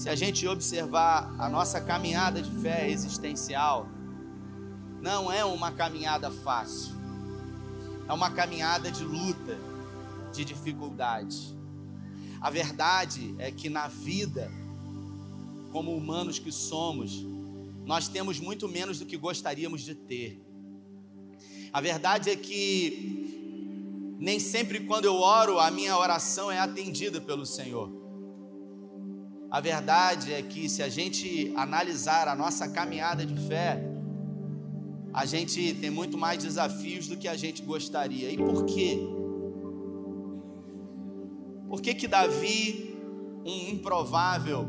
se a gente observar a nossa caminhada de fé existencial, não é uma caminhada fácil, é uma caminhada de luta, de dificuldade. A verdade é que na vida, como humanos que somos, nós temos muito menos do que gostaríamos de ter. A verdade é que nem sempre quando eu oro, a minha oração é atendida pelo Senhor. A verdade é que se a gente analisar a nossa caminhada de fé, a gente tem muito mais desafios do que a gente gostaria. E por quê? Por que que Davi, um improvável,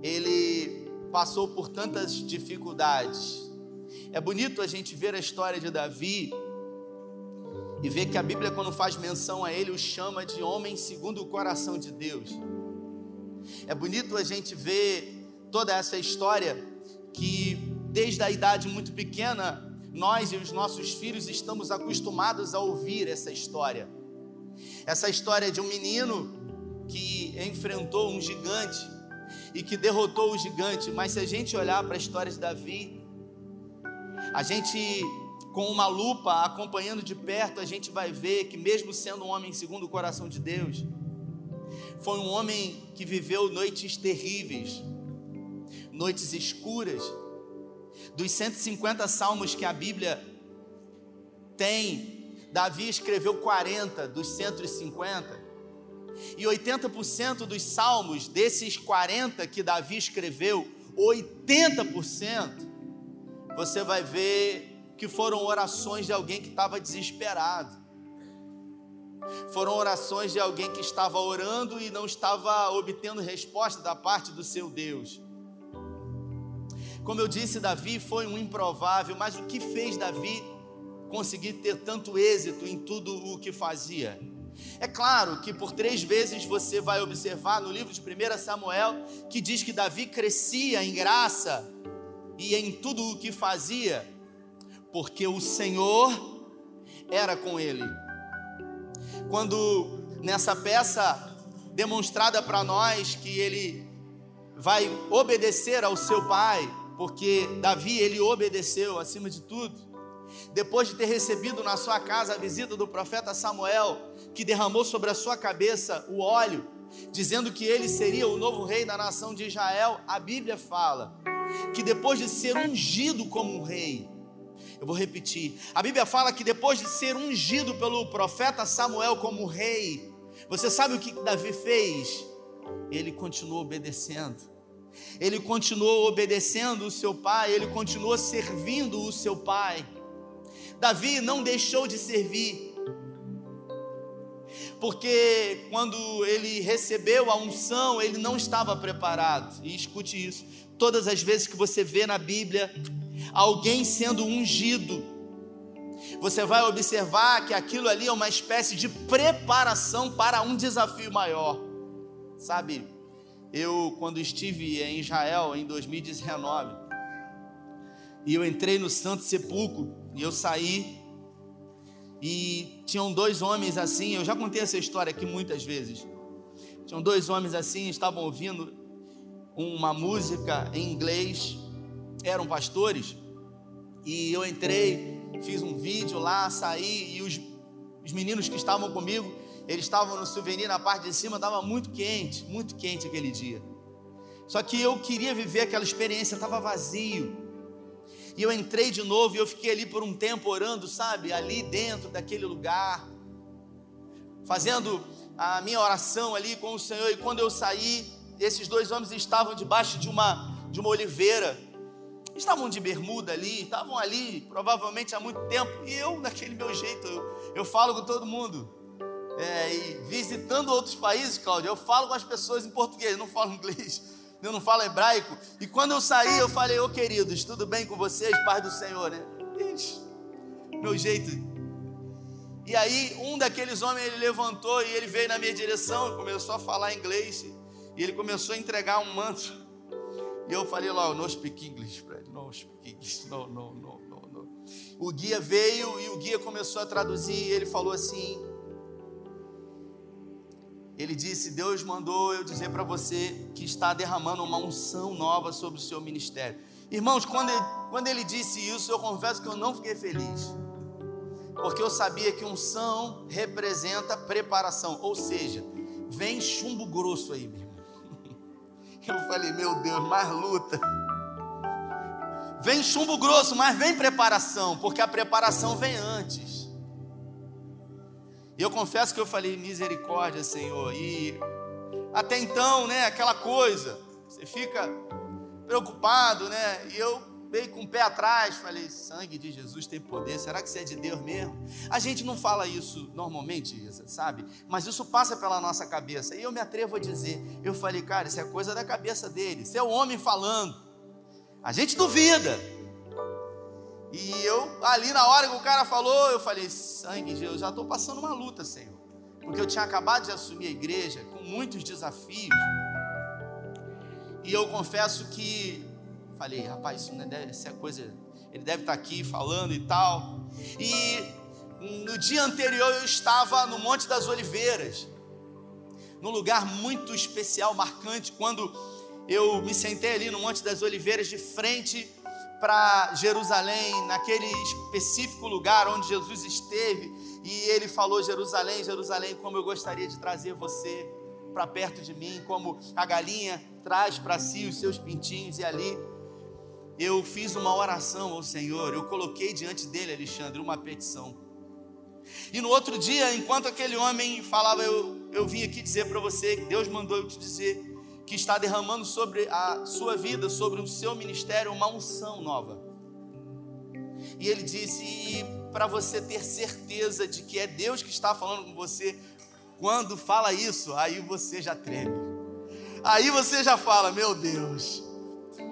ele passou por tantas dificuldades? É bonito a gente ver a história de Davi e ver que a Bíblia, quando faz menção a ele, o chama de homem segundo o coração de Deus. É bonito a gente ver toda essa história que desde a idade muito pequena nós e os nossos filhos estamos acostumados a ouvir essa história. Essa história de um menino que enfrentou um gigante e que derrotou o gigante, mas se a gente olhar para a história de Davi, a gente com uma lupa acompanhando de perto, a gente vai ver que mesmo sendo um homem segundo o coração de Deus, foi um homem que viveu noites terríveis, noites escuras. Dos 150 salmos que a Bíblia tem, Davi escreveu 40 dos 150. E 80% dos salmos, desses 40 que Davi escreveu, 80% você vai ver que foram orações de alguém que estava desesperado. Foram orações de alguém que estava orando e não estava obtendo resposta da parte do seu Deus. Como eu disse, Davi foi um improvável, mas o que fez Davi conseguir ter tanto êxito em tudo o que fazia? É claro que por três vezes você vai observar no livro de 1 Samuel que diz que Davi crescia em graça e em tudo o que fazia, porque o Senhor era com ele quando nessa peça demonstrada para nós que ele vai obedecer ao seu pai, porque Davi ele obedeceu acima de tudo. Depois de ter recebido na sua casa a visita do profeta Samuel, que derramou sobre a sua cabeça o óleo, dizendo que ele seria o novo rei da nação de Israel, a Bíblia fala que depois de ser ungido como um rei, eu vou repetir. A Bíblia fala que depois de ser ungido pelo profeta Samuel como rei, você sabe o que Davi fez? Ele continuou obedecendo. Ele continuou obedecendo o seu pai, ele continuou servindo o seu pai. Davi não deixou de servir. Porque quando ele recebeu a unção, ele não estava preparado. E escute isso: todas as vezes que você vê na Bíblia alguém sendo ungido, você vai observar que aquilo ali é uma espécie de preparação para um desafio maior. Sabe, eu quando estive em Israel em 2019, e eu entrei no Santo Sepulcro, e eu saí, e tinham dois homens assim, eu já contei essa história aqui muitas vezes. Tinham dois homens assim, estavam ouvindo uma música em inglês, eram pastores, e eu entrei, fiz um vídeo lá, saí, e os, os meninos que estavam comigo, eles estavam no souvenir na parte de cima, estava muito quente, muito quente aquele dia. Só que eu queria viver aquela experiência, estava vazio. E eu entrei de novo e eu fiquei ali por um tempo orando, sabe, ali dentro daquele lugar, fazendo a minha oração ali com o Senhor. E quando eu saí, esses dois homens estavam debaixo de uma de uma oliveira estavam de bermuda ali, estavam ali provavelmente há muito tempo, e eu, daquele meu jeito, eu, eu falo com todo mundo. É, e visitando outros países, Cláudio, eu falo com as pessoas em português, não falo inglês, eu não falo hebraico. E quando eu saí, eu falei, ô oh, queridos, tudo bem com vocês, paz do Senhor, né? Ixi, meu jeito. E aí, um daqueles homens, ele levantou e ele veio na minha direção, começou a falar inglês, e ele começou a entregar um manto. E eu falei lá, no speak English, English, no, no, no, no, no. O guia veio e o guia começou a traduzir e ele falou assim: ele disse: Deus mandou eu dizer para você que está derramando uma unção nova sobre o seu ministério. Irmãos, quando ele, quando ele disse isso, eu confesso que eu não fiquei feliz, porque eu sabia que unção representa preparação, ou seja, vem chumbo grosso aí, meu irmão. Eu falei: Meu Deus, mais luta. Vem chumbo grosso, mas vem preparação, porque a preparação vem antes. E eu confesso que eu falei misericórdia, Senhor. E até então, né, aquela coisa, você fica preocupado, né? E eu veio com o pé atrás, falei: sangue de Jesus tem poder, será que você é de Deus mesmo? A gente não fala isso normalmente, sabe? Mas isso passa pela nossa cabeça. E eu me atrevo a dizer: eu falei, cara, isso é coisa da cabeça dele, isso é o homem falando. A gente duvida. E eu, ali na hora que o cara falou, eu falei: sangue, eu já estou passando uma luta, Senhor. Porque eu tinha acabado de assumir a igreja com muitos desafios. E eu confesso que falei, rapaz, isso, não deve, isso é coisa. Ele deve estar aqui falando e tal. E no dia anterior eu estava no Monte das Oliveiras, num lugar muito especial, marcante, quando eu me sentei ali no Monte das Oliveiras, de frente para Jerusalém, naquele específico lugar onde Jesus esteve, e ele falou: Jerusalém, Jerusalém, como eu gostaria de trazer você para perto de mim, como a galinha traz para si os seus pintinhos, e ali eu fiz uma oração ao Senhor, eu coloquei diante dele, Alexandre, uma petição. E no outro dia, enquanto aquele homem falava, eu, eu vim aqui dizer para você, Deus mandou eu te dizer que está derramando sobre a sua vida, sobre o seu ministério, uma unção nova. E ele disse: para você ter certeza de que é Deus que está falando com você, quando fala isso, aí você já treme. Aí você já fala: Meu Deus,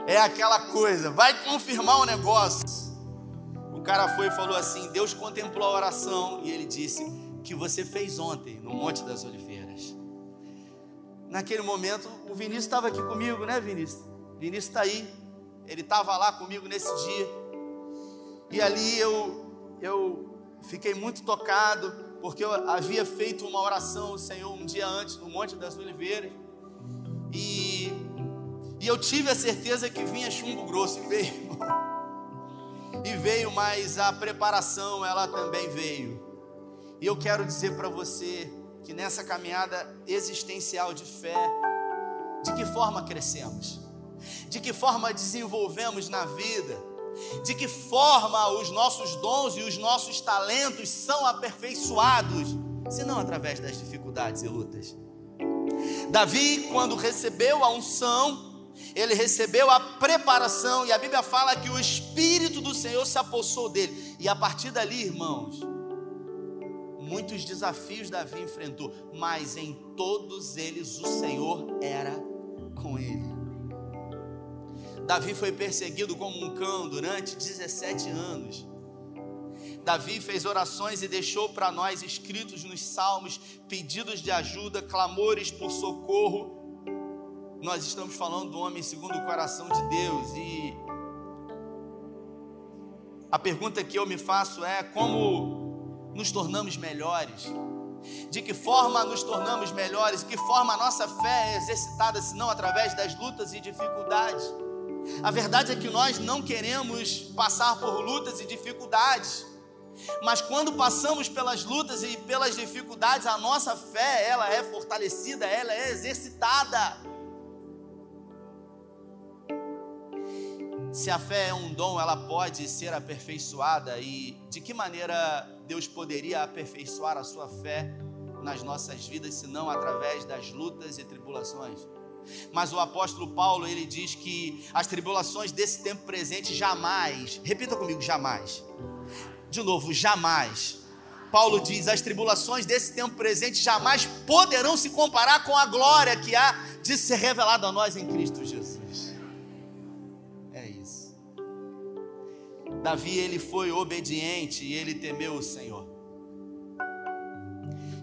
é aquela coisa, vai confirmar o negócio. O cara foi e falou assim: Deus contemplou a oração e ele disse: Que você fez ontem no Monte das Oliveiras naquele momento, o Vinícius estava aqui comigo, né, Vinícius? Vinícius está aí, ele estava lá comigo nesse dia, e ali eu, eu fiquei muito tocado, porque eu havia feito uma oração ao Senhor um dia antes, no Monte das Oliveiras, e, e eu tive a certeza que vinha chumbo grosso, e veio, e veio, mas a preparação, ela também veio, e eu quero dizer para você, que nessa caminhada existencial de fé, de que forma crescemos, de que forma desenvolvemos na vida, de que forma os nossos dons e os nossos talentos são aperfeiçoados, se não através das dificuldades e lutas. Davi, quando recebeu a unção, ele recebeu a preparação, e a Bíblia fala que o Espírito do Senhor se apossou dele, e a partir dali, irmãos, muitos desafios Davi enfrentou, mas em todos eles o Senhor era com ele. Davi foi perseguido como um cão durante 17 anos. Davi fez orações e deixou para nós escritos nos salmos pedidos de ajuda, clamores por socorro. Nós estamos falando do homem segundo o coração de Deus e a pergunta que eu me faço é como nos tornamos melhores? De que forma nos tornamos melhores? Que forma a nossa fé é exercitada, se não através das lutas e dificuldades? A verdade é que nós não queremos passar por lutas e dificuldades. Mas quando passamos pelas lutas e pelas dificuldades, a nossa fé, ela é fortalecida, ela é exercitada. Se a fé é um dom, ela pode ser aperfeiçoada e de que maneira Deus poderia aperfeiçoar a sua fé nas nossas vidas, se não através das lutas e tribulações? Mas o apóstolo Paulo, ele diz que as tribulações desse tempo presente jamais, repita comigo, jamais. De novo, jamais. Paulo diz: as tribulações desse tempo presente jamais poderão se comparar com a glória que há de ser revelada a nós em Cristo Davi ele foi obediente e ele temeu o Senhor.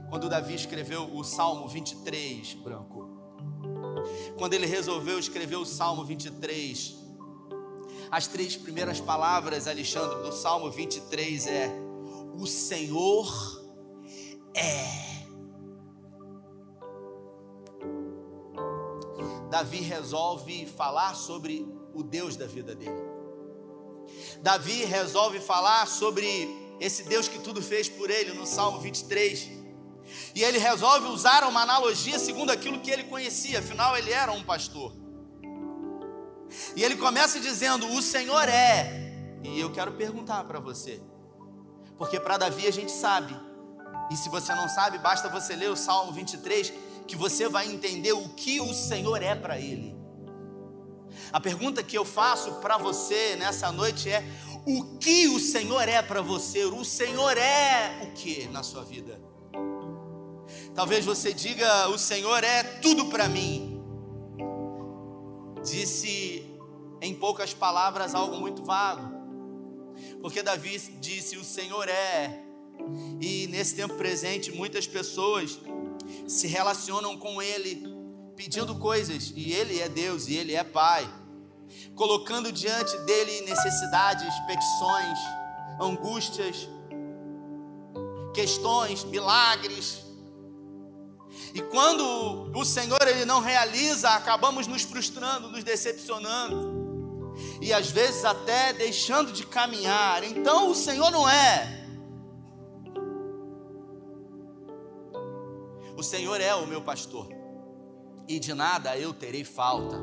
Quando Davi escreveu o Salmo 23, branco, quando ele resolveu escrever o Salmo 23, as três primeiras palavras, Alexandre, do Salmo 23 é: O Senhor é. Davi resolve falar sobre o Deus da vida dele. Davi resolve falar sobre esse Deus que tudo fez por ele no Salmo 23. E ele resolve usar uma analogia segundo aquilo que ele conhecia, afinal ele era um pastor. E ele começa dizendo: O Senhor é. E eu quero perguntar para você, porque para Davi a gente sabe, e se você não sabe, basta você ler o Salmo 23, que você vai entender o que o Senhor é para ele. A pergunta que eu faço para você nessa noite é: o que o Senhor é para você? O Senhor é o que na sua vida? Talvez você diga: o Senhor é tudo para mim. Disse em poucas palavras algo muito vago. Porque Davi disse: O Senhor é. E nesse tempo presente, muitas pessoas se relacionam com Ele pedindo coisas, e Ele é Deus e Ele é Pai, colocando diante dele necessidades, petições, angústias, questões, milagres. E quando o Senhor ele não realiza, acabamos nos frustrando, nos decepcionando e às vezes até deixando de caminhar. Então o Senhor não é. O Senhor é o meu pastor, e de nada eu terei falta.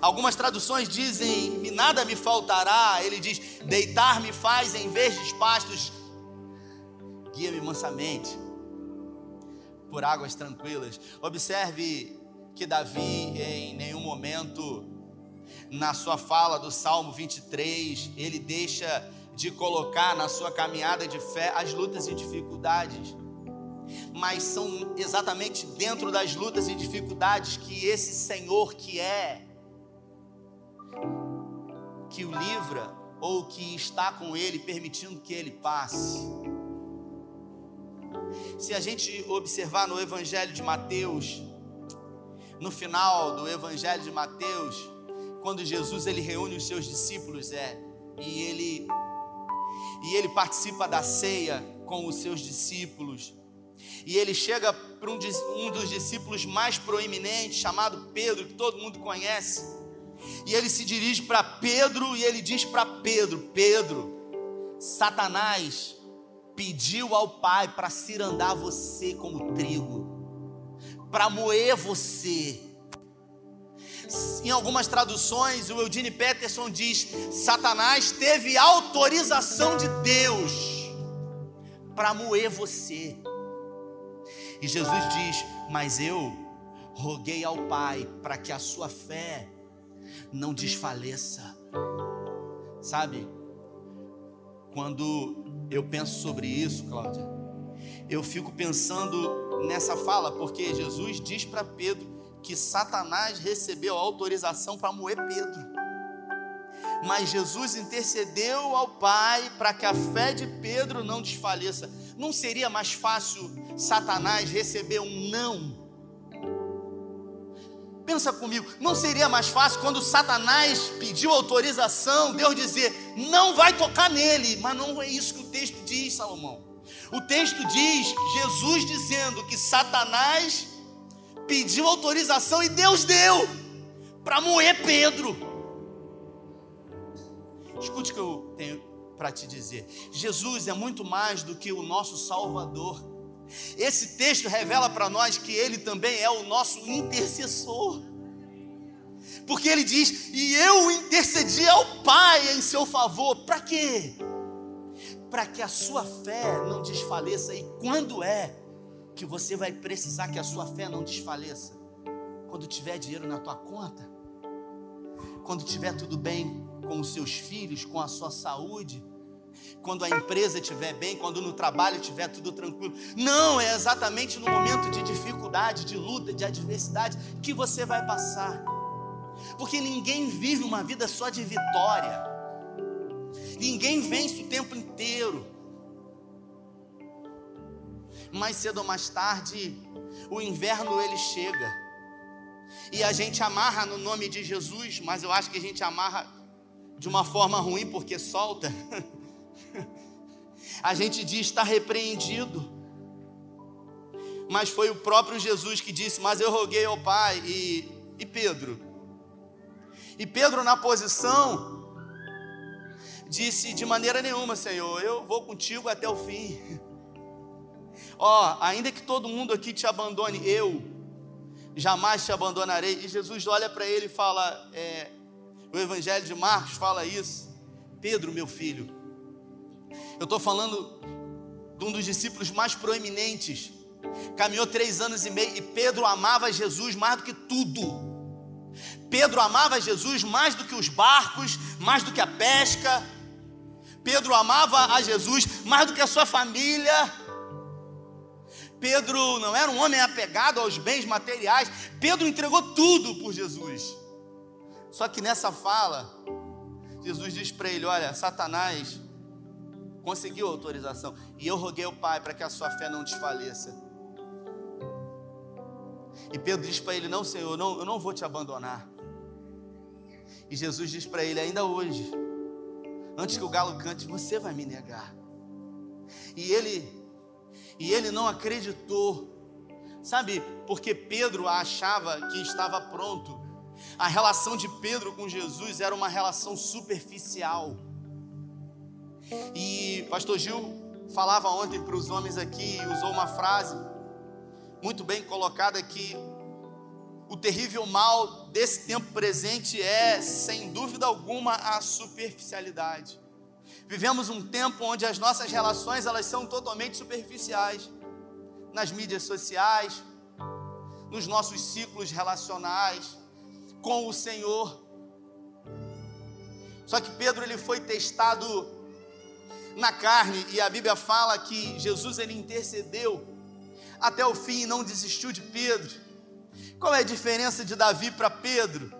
Algumas traduções dizem: nada me faltará. Ele diz: deitar-me faz em verdes pastos, guia-me mansamente por águas tranquilas. Observe que Davi em nenhum momento na sua fala do Salmo 23, ele deixa de colocar na sua caminhada de fé as lutas e dificuldades. Mas são exatamente dentro das lutas e dificuldades que esse Senhor que é, que o livra ou que está com ele, permitindo que ele passe. Se a gente observar no Evangelho de Mateus, no final do Evangelho de Mateus, quando Jesus ele reúne os seus discípulos é e ele e ele participa da ceia com os seus discípulos. E ele chega para um, um dos discípulos mais proeminentes, chamado Pedro, que todo mundo conhece. E ele se dirige para Pedro e ele diz para Pedro: Pedro, Satanás pediu ao Pai para cirandar você como trigo, para moer você. Em algumas traduções, o Eudine Peterson diz: Satanás teve autorização de Deus para moer você. E Jesus diz: Mas eu roguei ao Pai para que a sua fé não desfaleça. Sabe, quando eu penso sobre isso, Cláudia, eu fico pensando nessa fala, porque Jesus diz para Pedro que Satanás recebeu autorização para moer Pedro. Mas Jesus intercedeu ao Pai para que a fé de Pedro não desfaleça. Não seria mais fácil Satanás receber um não? Pensa comigo, não seria mais fácil quando Satanás pediu autorização, Deus dizer, não vai tocar nele, mas não é isso que o texto diz, Salomão. O texto diz, Jesus dizendo que Satanás pediu autorização e Deus deu para moer Pedro. Escute o que eu tenho para te dizer. Jesus é muito mais do que o nosso Salvador. Esse texto revela para nós que Ele também é o nosso intercessor. Porque Ele diz: E eu intercedi ao Pai em seu favor. Para quê? Para que a sua fé não desfaleça. E quando é? que você vai precisar que a sua fé não desfaleça. Quando tiver dinheiro na tua conta, quando tiver tudo bem com os seus filhos, com a sua saúde, quando a empresa estiver bem, quando no trabalho estiver tudo tranquilo. Não, é exatamente no momento de dificuldade, de luta, de adversidade que você vai passar. Porque ninguém vive uma vida só de vitória. Ninguém vence o tempo inteiro mais cedo ou mais tarde, o inverno ele chega. E a gente amarra no nome de Jesus, mas eu acho que a gente amarra de uma forma ruim porque solta. a gente diz está repreendido. Mas foi o próprio Jesus que disse: Mas eu roguei ao Pai, e E Pedro? E Pedro, na posição, disse: De maneira nenhuma, Senhor, eu vou contigo até o fim. Ó, oh, ainda que todo mundo aqui te abandone, eu jamais te abandonarei. E Jesus olha para ele e fala: é, O Evangelho de Marcos fala isso. Pedro, meu filho, eu estou falando de um dos discípulos mais proeminentes. Caminhou três anos e meio e Pedro amava Jesus mais do que tudo. Pedro amava Jesus mais do que os barcos, mais do que a pesca. Pedro amava a Jesus mais do que a sua família. Pedro não era um homem apegado aos bens materiais. Pedro entregou tudo por Jesus. Só que nessa fala, Jesus diz para ele: Olha, Satanás conseguiu autorização. E eu roguei ao Pai para que a sua fé não desfaleça. E Pedro diz para ele: Não, Senhor, não, eu não vou te abandonar. E Jesus diz para ele: Ainda hoje, antes que o galo cante, você vai me negar. E ele, e ele não acreditou. Sabe, porque Pedro achava que estava pronto. A relação de Pedro com Jesus era uma relação superficial. E pastor Gil falava ontem para os homens aqui, usou uma frase muito bem colocada aqui. O terrível mal desse tempo presente é, sem dúvida alguma, a superficialidade. Vivemos um tempo onde as nossas relações elas são totalmente superficiais. Nas mídias sociais, nos nossos ciclos relacionais com o Senhor. Só que Pedro ele foi testado na carne e a Bíblia fala que Jesus ele intercedeu até o fim e não desistiu de Pedro. Qual é a diferença de Davi para Pedro?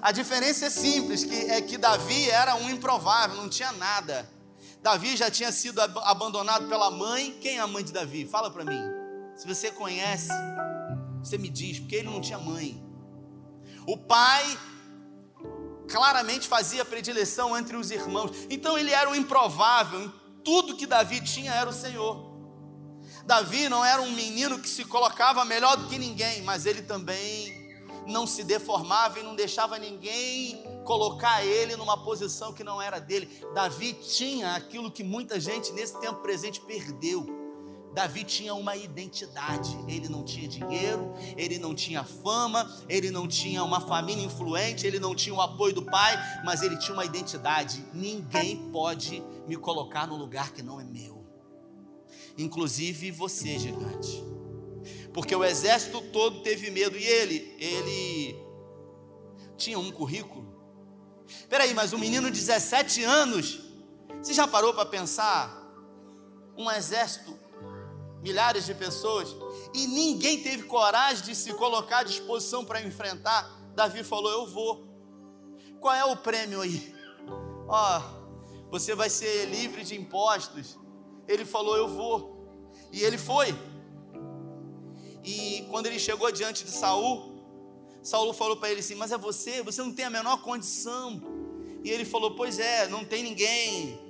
A diferença é simples, que é que Davi era um improvável, não tinha nada. Davi já tinha sido abandonado pela mãe. Quem é a mãe de Davi? Fala para mim. Se você conhece, você me diz, porque ele não tinha mãe. O pai claramente fazia predileção entre os irmãos. Então ele era o improvável. Tudo que Davi tinha era o Senhor. Davi não era um menino que se colocava melhor do que ninguém, mas ele também não se deformava e não deixava ninguém colocar ele numa posição que não era dele. Davi tinha aquilo que muita gente nesse tempo presente perdeu. Davi tinha uma identidade. Ele não tinha dinheiro, ele não tinha fama, ele não tinha uma família influente, ele não tinha o apoio do pai, mas ele tinha uma identidade. Ninguém pode me colocar no lugar que não é meu. Inclusive você, gigante. Porque o exército todo teve medo e ele, ele tinha um currículo. Peraí, mas um menino de 17 anos, você já parou para pensar? Um exército milhares de pessoas, e ninguém teve coragem de se colocar à disposição para enfrentar. Davi falou: Eu vou. Qual é o prêmio aí? Ó, oh, você vai ser livre de impostos. Ele falou: Eu vou. E ele foi. E quando ele chegou diante de Saul, Saul falou para ele assim: Mas é você? Você não tem a menor condição. E ele falou: Pois é, não tem ninguém.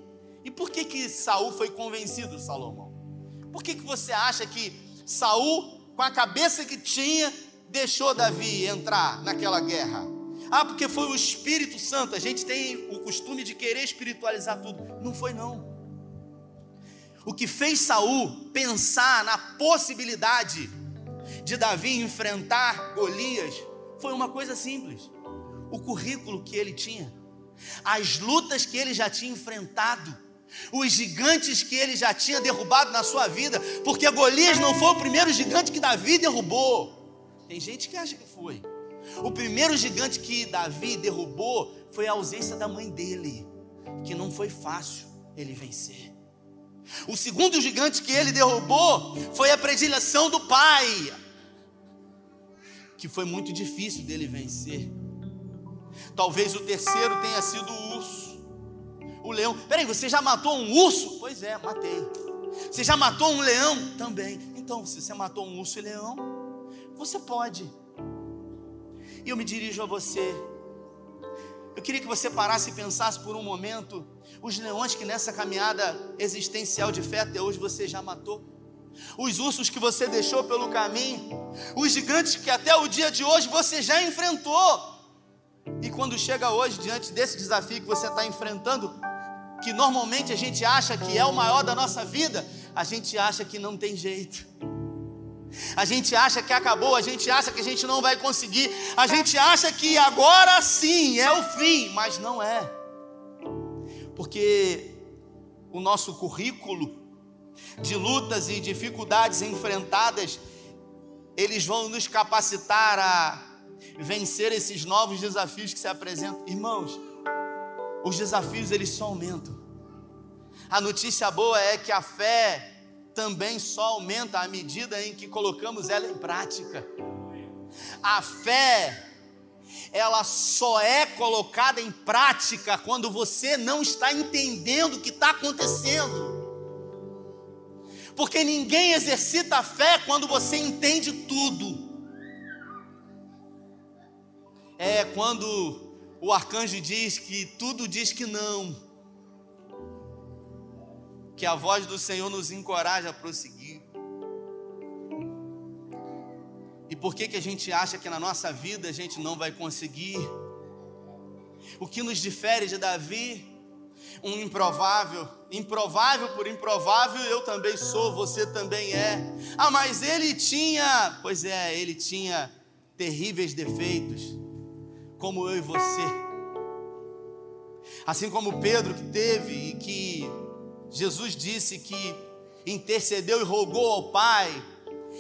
E por que que Saul foi convencido, Salomão? Por que, que você acha que Saul, com a cabeça que tinha, deixou Davi entrar naquela guerra? Ah, porque foi o Espírito Santo. A gente tem o costume de querer espiritualizar tudo. Não foi não. O que fez Saul pensar na possibilidade de Davi enfrentar Golias foi uma coisa simples: o currículo que ele tinha, as lutas que ele já tinha enfrentado os gigantes que ele já tinha derrubado na sua vida, porque Golias não foi o primeiro gigante que Davi derrubou. Tem gente que acha que foi. O primeiro gigante que Davi derrubou foi a ausência da mãe dele, que não foi fácil ele vencer. O segundo gigante que ele derrubou foi a predileção do pai, que foi muito difícil dele vencer. Talvez o terceiro tenha sido o urso o leão. Peraí, você já matou um urso? Pois é, matei. Você já matou um leão? Também. Então, se você matou um urso e leão, você pode. E eu me dirijo a você. Eu queria que você parasse e pensasse por um momento os leões que nessa caminhada existencial de fé até hoje você já matou. os ursos que você deixou pelo caminho, os gigantes que até o dia de hoje você já enfrentou. E quando chega hoje, diante desse desafio que você está enfrentando, que normalmente a gente acha que é o maior da nossa vida, a gente acha que não tem jeito. A gente acha que acabou, a gente acha que a gente não vai conseguir, a gente acha que agora sim é o fim, mas não é. Porque o nosso currículo de lutas e dificuldades enfrentadas, eles vão nos capacitar a vencer esses novos desafios que se apresentam. Irmãos, os desafios eles só aumentam. A notícia boa é que a fé também só aumenta à medida em que colocamos ela em prática. A fé, ela só é colocada em prática quando você não está entendendo o que está acontecendo. Porque ninguém exercita a fé quando você entende tudo. É quando o arcanjo diz que tudo diz que não que a voz do Senhor nos encoraja a prosseguir. E por que, que a gente acha que na nossa vida a gente não vai conseguir? O que nos difere de Davi? Um improvável, improvável por improvável, eu também sou, você também é. Ah, mas ele tinha, pois é, ele tinha terríveis defeitos, como eu e você. Assim como Pedro que teve e que Jesus disse que intercedeu e rogou ao Pai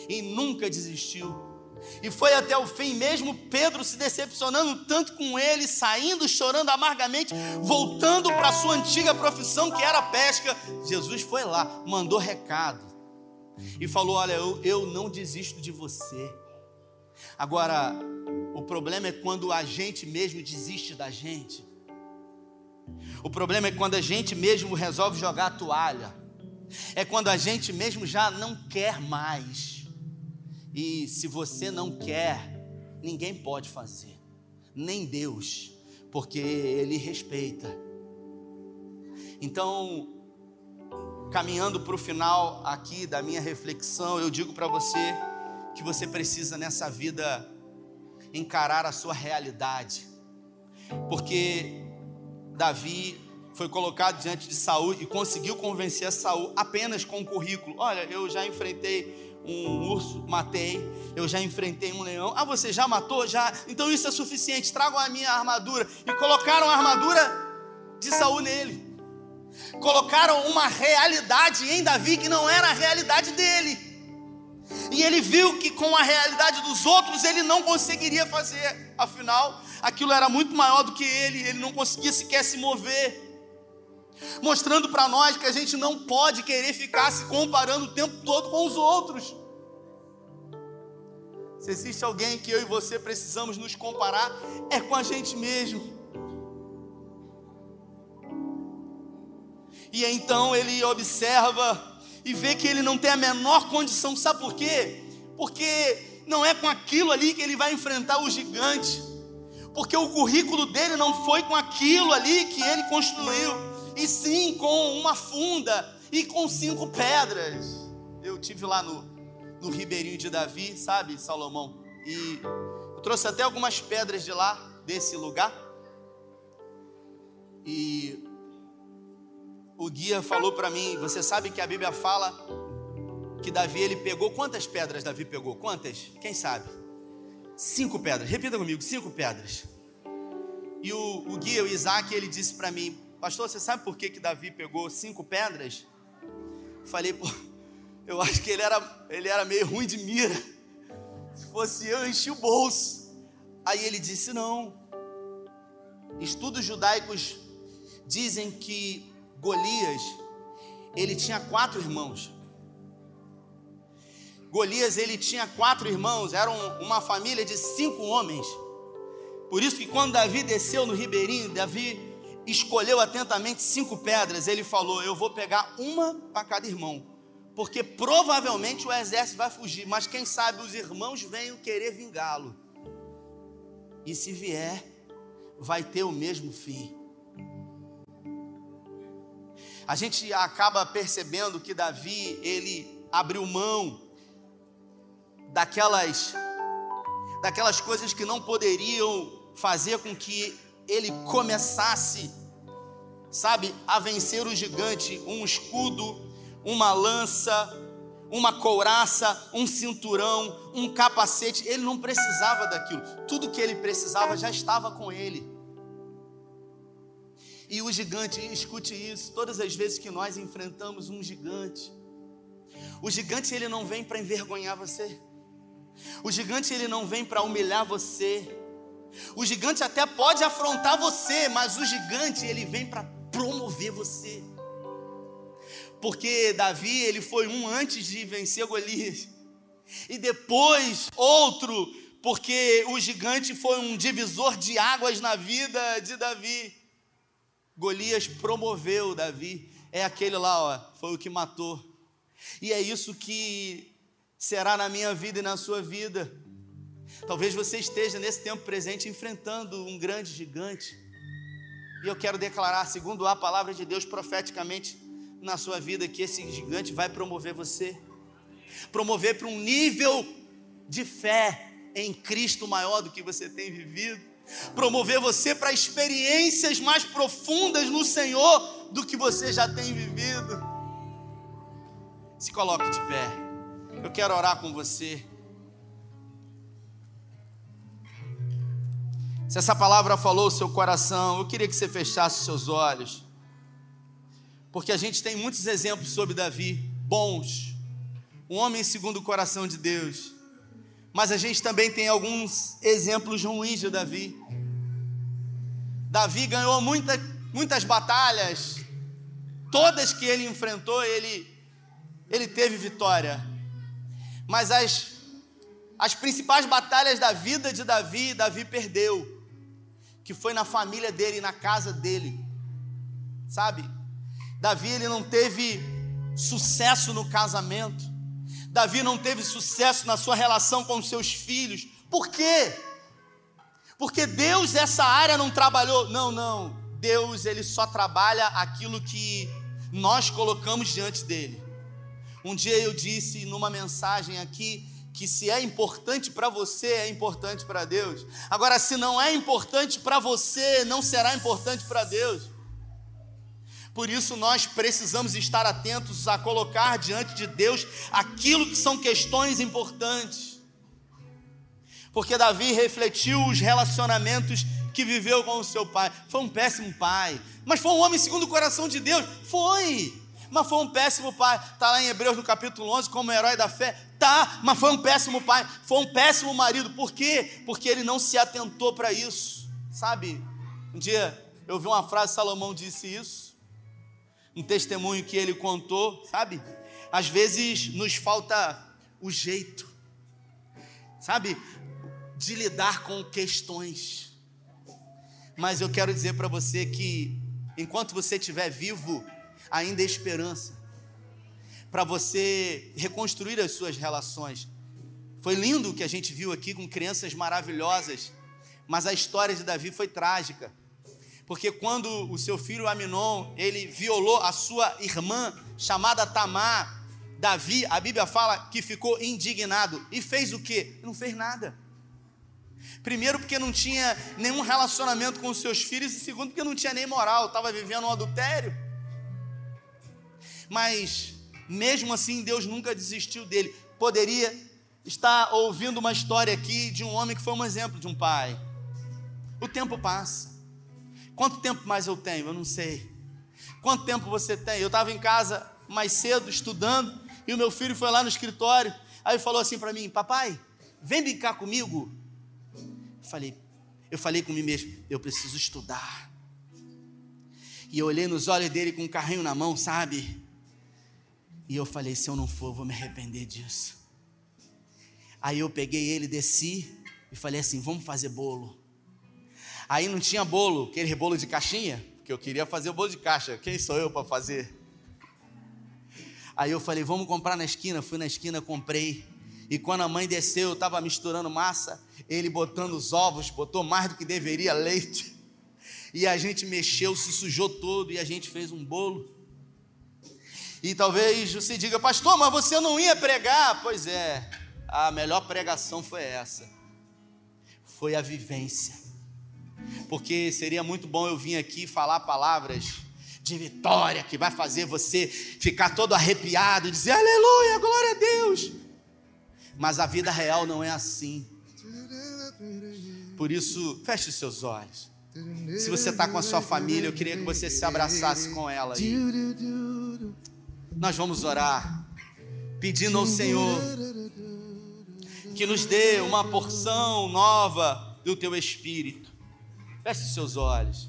e nunca desistiu. E foi até o fim, mesmo Pedro se decepcionando tanto com ele, saindo chorando amargamente, voltando para sua antiga profissão que era pesca. Jesus foi lá, mandou recado e falou: Olha, eu, eu não desisto de você. Agora, o problema é quando a gente mesmo desiste da gente. O problema é quando a gente mesmo resolve jogar a toalha. É quando a gente mesmo já não quer mais. E se você não quer, ninguém pode fazer, nem Deus, porque Ele respeita. Então, caminhando para o final aqui da minha reflexão, eu digo para você que você precisa nessa vida encarar a sua realidade, porque Davi foi colocado diante de Saul e conseguiu convencer Saul apenas com o currículo. Olha, eu já enfrentei um urso, matei. Eu já enfrentei um leão. Ah, você já matou? Já. Então isso é suficiente. Tragam a minha armadura e colocaram a armadura de Saul nele. Colocaram uma realidade em Davi que não era a realidade dele. E ele viu que com a realidade dos outros ele não conseguiria fazer. Afinal, aquilo era muito maior do que ele, ele não conseguia sequer se mover. Mostrando para nós que a gente não pode querer ficar se comparando o tempo todo com os outros. Se existe alguém que eu e você precisamos nos comparar, é com a gente mesmo. E então ele observa e vê que ele não tem a menor condição, sabe por quê? Porque não é com aquilo ali que ele vai enfrentar o gigante porque o currículo dele não foi com aquilo ali que ele construiu, e sim com uma funda e com cinco pedras. Eu tive lá no, no Ribeirinho de Davi, sabe, Salomão, e eu trouxe até algumas pedras de lá, desse lugar, e o guia falou para mim, você sabe que a Bíblia fala que Davi ele pegou quantas pedras Davi pegou? Quantas? Quem sabe? Cinco pedras. Repita comigo, cinco pedras. E o, o guia, o Isaac, ele disse para mim, pastor, você sabe por que, que Davi pegou cinco pedras? Falei, pô, eu acho que ele era, ele era meio ruim de mira. Se fosse eu, eu enchi o bolso. Aí ele disse, não. Estudos judaicos dizem que Golias, ele tinha quatro irmãos. Golias ele tinha quatro irmãos, era uma família de cinco homens. Por isso que quando Davi desceu no ribeirinho, Davi escolheu atentamente cinco pedras. Ele falou: Eu vou pegar uma para cada irmão, porque provavelmente o exército vai fugir, mas quem sabe os irmãos venham querer vingá-lo. E se vier, vai ter o mesmo fim. A gente acaba percebendo que Davi, ele abriu mão daquelas daquelas coisas que não poderiam fazer com que ele começasse, sabe, a vencer o gigante, um escudo, uma lança, uma couraça, um cinturão, um capacete. Ele não precisava daquilo. Tudo que ele precisava já estava com ele. E o gigante, escute isso, todas as vezes que nós enfrentamos um gigante, o gigante ele não vem para envergonhar você. O gigante ele não vem para humilhar você. O gigante até pode afrontar você, mas o gigante ele vem para promover você. Porque Davi, ele foi um antes de vencer Golias. E depois outro, porque o gigante foi um divisor de águas na vida de Davi. Golias promoveu Davi. É aquele lá, ó, foi o que matou. E é isso que será na minha vida e na sua vida. Talvez você esteja nesse tempo presente enfrentando um grande gigante. E eu quero declarar, segundo a palavra de Deus profeticamente na sua vida, que esse gigante vai promover você promover para um nível de fé em Cristo maior do que você tem vivido, promover você para experiências mais profundas no Senhor do que você já tem vivido. Se coloque de pé. Eu quero orar com você. Se essa palavra falou o seu coração, eu queria que você fechasse os seus olhos. Porque a gente tem muitos exemplos sobre Davi, bons, um homem segundo o coração de Deus. Mas a gente também tem alguns exemplos ruins de Davi. Davi ganhou muita, muitas batalhas, todas que ele enfrentou, ele, ele teve vitória. Mas as, as principais batalhas da vida de Davi, Davi perdeu que foi na família dele, na casa dele. Sabe? Davi ele não teve sucesso no casamento. Davi não teve sucesso na sua relação com seus filhos. Por quê? Porque Deus essa área não trabalhou. Não, não. Deus ele só trabalha aquilo que nós colocamos diante dele. Um dia eu disse numa mensagem aqui que se é importante para você, é importante para Deus. Agora, se não é importante para você, não será importante para Deus. Por isso, nós precisamos estar atentos a colocar diante de Deus aquilo que são questões importantes. Porque Davi refletiu os relacionamentos que viveu com o seu pai. Foi um péssimo pai, mas foi um homem segundo o coração de Deus. Foi mas foi um péssimo pai. Está lá em Hebreus no capítulo 11 como herói da fé. Tá, mas foi um péssimo pai, foi um péssimo marido. Por quê? Porque ele não se atentou para isso. Sabe? Um dia eu vi uma frase, Salomão disse isso. Um testemunho que ele contou, sabe? Às vezes nos falta o jeito, sabe? De lidar com questões. Mas eu quero dizer para você que enquanto você estiver vivo, ainda é esperança para você reconstruir as suas relações. Foi lindo o que a gente viu aqui com crianças maravilhosas, mas a história de Davi foi trágica. Porque quando o seu filho Aminon, ele violou a sua irmã chamada Tamar, Davi, a Bíblia fala que ficou indignado e fez o quê? Não fez nada. Primeiro, porque não tinha nenhum relacionamento com os seus filhos, e segundo, porque não tinha nem moral, estava vivendo um adultério. Mas, mesmo assim, Deus nunca desistiu dele. Poderia estar ouvindo uma história aqui de um homem que foi um exemplo de um pai. O tempo passa. Quanto tempo mais eu tenho? Eu não sei. Quanto tempo você tem? Eu estava em casa mais cedo estudando e o meu filho foi lá no escritório. Aí falou assim para mim: Papai, vem brincar comigo. Eu falei, eu falei comigo mesmo: Eu preciso estudar. E eu olhei nos olhos dele com um carrinho na mão, sabe? E eu falei: se eu não for, eu vou me arrepender disso. Aí eu peguei ele, desci e falei assim: vamos fazer bolo. Aí não tinha bolo, aquele bolo de caixinha, porque eu queria fazer o bolo de caixa. Quem sou eu para fazer? Aí eu falei: vamos comprar na esquina. Fui na esquina, comprei. E quando a mãe desceu, eu estava misturando massa, ele botando os ovos, botou mais do que deveria leite. E a gente mexeu, se sujou todo e a gente fez um bolo. E talvez você diga, pastor, mas você não ia pregar? Pois é, a melhor pregação foi essa. Foi a vivência. Porque seria muito bom eu vir aqui falar palavras de vitória que vai fazer você ficar todo arrepiado e dizer aleluia, glória a Deus. Mas a vida real não é assim. Por isso, feche seus olhos. Se você está com a sua família, eu queria que você se abraçasse com ela aí. Nós vamos orar, pedindo ao Senhor que nos dê uma porção nova do teu espírito. Feche seus olhos.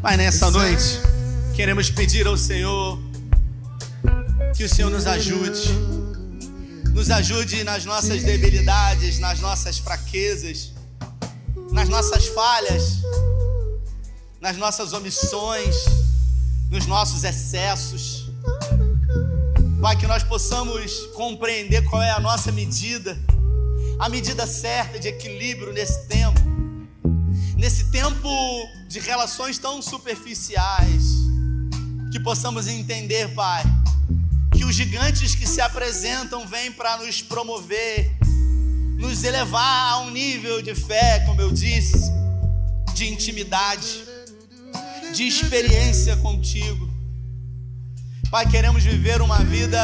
Pai, nessa noite, queremos pedir ao Senhor que o Senhor nos ajude, nos ajude nas nossas debilidades, nas nossas fraquezas, nas nossas falhas, nas nossas omissões, nos nossos excessos. Pai, que nós possamos compreender qual é a nossa medida, a medida certa de equilíbrio nesse tempo, nesse tempo de relações tão superficiais, que possamos entender, Pai, que os gigantes que se apresentam vêm para nos promover, nos elevar a um nível de fé, como eu disse, de intimidade, de experiência contigo. Pai, queremos viver uma vida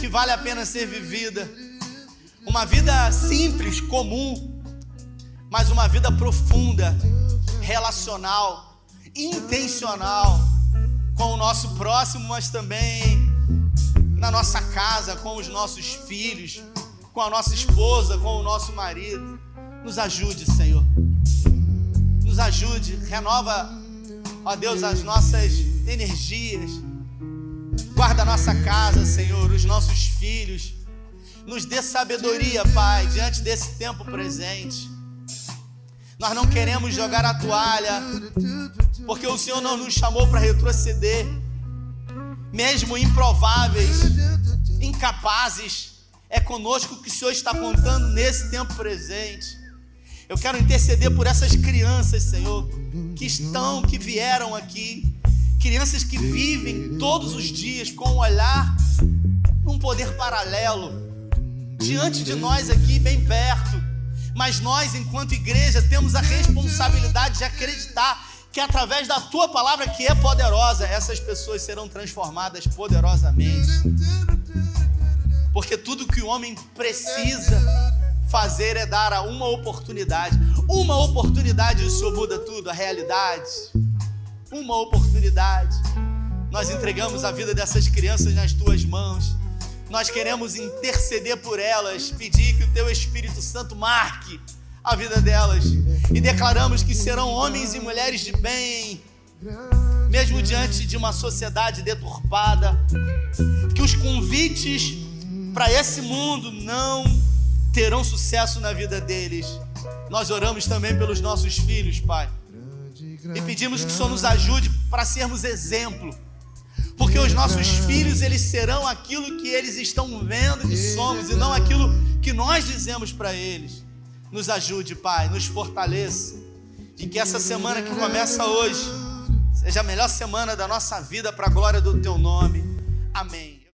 que vale a pena ser vivida, uma vida simples, comum, mas uma vida profunda relacional, intencional com o nosso próximo, mas também na nossa casa, com os nossos filhos, com a nossa esposa, com o nosso marido. Nos ajude, Senhor. Nos ajude, renova, ó Deus, as nossas energias. Guarda a nossa casa, Senhor, os nossos filhos. Nos dê sabedoria, Pai, diante desse tempo presente. Nós não queremos jogar a toalha, porque o Senhor não nos chamou para retroceder, mesmo improváveis, incapazes. É conosco que o Senhor está contando nesse tempo presente. Eu quero interceder por essas crianças, Senhor, que estão, que vieram aqui, crianças que vivem todos os dias com um olhar num poder paralelo, diante de nós aqui, bem perto mas nós, enquanto igreja, temos a responsabilidade de acreditar que através da tua palavra, que é poderosa, essas pessoas serão transformadas poderosamente. Porque tudo que o homem precisa fazer é dar a uma oportunidade. Uma oportunidade, o Senhor muda tudo, a realidade. Uma oportunidade. Nós entregamos a vida dessas crianças nas tuas mãos nós queremos interceder por elas, pedir que o teu Espírito Santo marque a vida delas. E declaramos que serão homens e mulheres de bem, mesmo diante de uma sociedade deturpada, que os convites para esse mundo não terão sucesso na vida deles. Nós oramos também pelos nossos filhos, Pai, e pedimos que o Senhor nos ajude para sermos exemplo porque os nossos filhos, eles serão aquilo que eles estão vendo que somos e não aquilo que nós dizemos para eles. Nos ajude, Pai, nos fortaleça. E que essa semana que começa hoje seja a melhor semana da nossa vida para a glória do teu nome. Amém.